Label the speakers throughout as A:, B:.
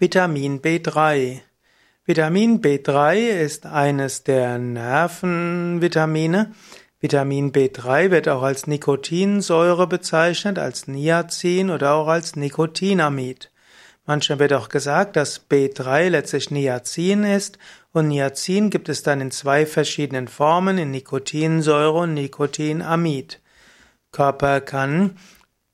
A: Vitamin B3. Vitamin B3 ist eines der Nervenvitamine. Vitamin B3 wird auch als Nikotinsäure bezeichnet, als Niacin oder auch als Nikotinamid. Manchmal wird auch gesagt, dass B3 letztlich Niacin ist und Niacin gibt es dann in zwei verschiedenen Formen, in Nikotinsäure und Nikotinamid. Körper kann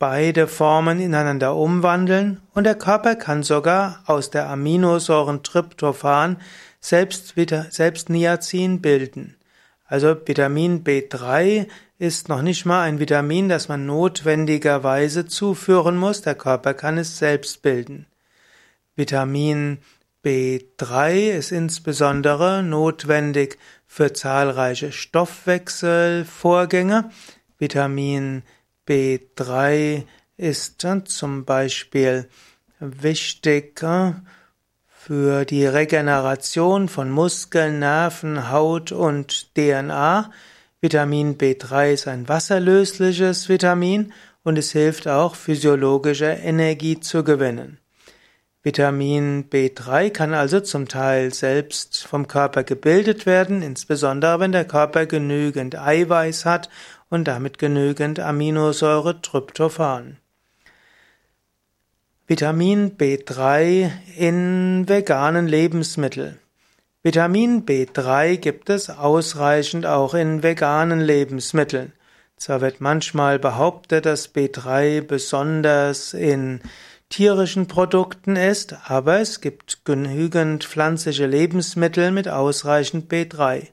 A: beide Formen ineinander umwandeln und der Körper kann sogar aus der Aminosäuren Tryptophan selbst, selbst Niacin bilden. Also Vitamin B3 ist noch nicht mal ein Vitamin, das man notwendigerweise zuführen muss, der Körper kann es selbst bilden. Vitamin B3 ist insbesondere notwendig für zahlreiche Stoffwechselvorgänge. Vitamin B3 ist zum Beispiel wichtig für die Regeneration von Muskeln, Nerven, Haut und DNA. Vitamin B3 ist ein wasserlösliches Vitamin und es hilft auch, physiologische Energie zu gewinnen. Vitamin B3 kann also zum Teil selbst vom Körper gebildet werden, insbesondere wenn der Körper genügend Eiweiß hat und damit genügend Aminosäure Tryptophan. Vitamin B3 in veganen Lebensmitteln. Vitamin B3 gibt es ausreichend auch in veganen Lebensmitteln. Zwar wird manchmal behauptet, dass B3 besonders in tierischen Produkten ist, aber es gibt genügend pflanzliche Lebensmittel mit ausreichend B3.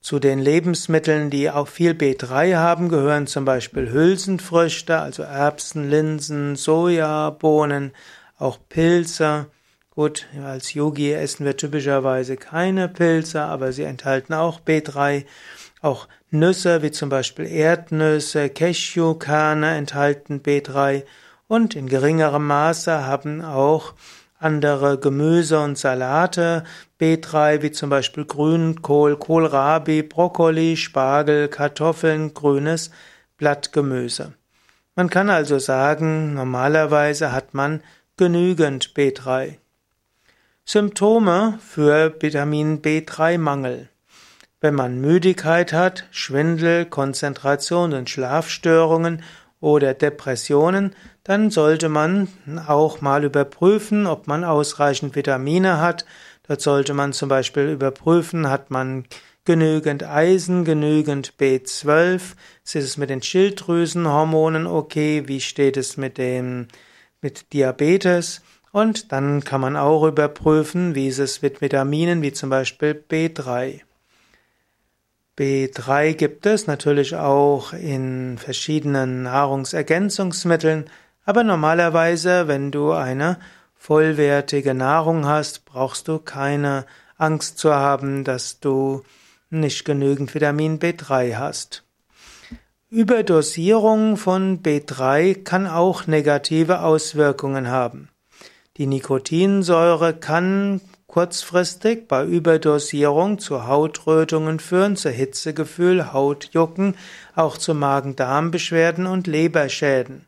A: Zu den Lebensmitteln, die auch viel B3 haben, gehören zum Beispiel Hülsenfrüchte, also Erbsen, Linsen, Soja, Bohnen, auch Pilze. Gut, als Yogi essen wir typischerweise keine Pilze, aber sie enthalten auch B3. Auch Nüsse, wie zum Beispiel Erdnüsse, Cashewkerne enthalten B3 und in geringerem Maße haben auch andere Gemüse und Salate, B3 wie zum Beispiel Grünkohl, Kohlrabi, Brokkoli, Spargel, Kartoffeln, grünes Blattgemüse. Man kann also sagen, normalerweise hat man genügend B3. Symptome für Vitamin B3-Mangel. Wenn man Müdigkeit hat, Schwindel, Konzentration und Schlafstörungen oder Depressionen, dann sollte man auch mal überprüfen, ob man ausreichend Vitamine hat. Dort sollte man zum Beispiel überprüfen, hat man genügend Eisen, genügend B12, ist es mit den Schilddrüsenhormonen okay, wie steht es mit dem, mit Diabetes? Und dann kann man auch überprüfen, wie ist es mit Vitaminen, wie zum Beispiel B3. B3 gibt es natürlich auch in verschiedenen Nahrungsergänzungsmitteln, aber normalerweise, wenn du eine vollwertige Nahrung hast, brauchst du keine Angst zu haben, dass du nicht genügend Vitamin B3 hast. Überdosierung von B3 kann auch negative Auswirkungen haben. Die Nikotinsäure kann kurzfristig bei Überdosierung zu Hautrötungen führen, zu Hitzegefühl, Hautjucken, auch zu Magen-Darm-Beschwerden und Leberschäden.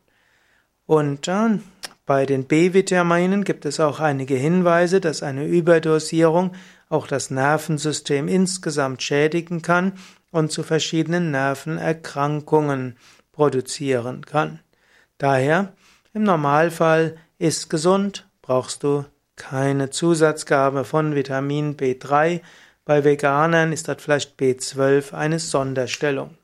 A: Und äh, bei den B-Vitaminen gibt es auch einige Hinweise, dass eine Überdosierung auch das Nervensystem insgesamt schädigen kann und zu verschiedenen Nervenerkrankungen produzieren kann. Daher im Normalfall ist gesund, brauchst du keine Zusatzgabe von Vitamin B3. Bei Veganern ist dort vielleicht B12 eine Sonderstellung.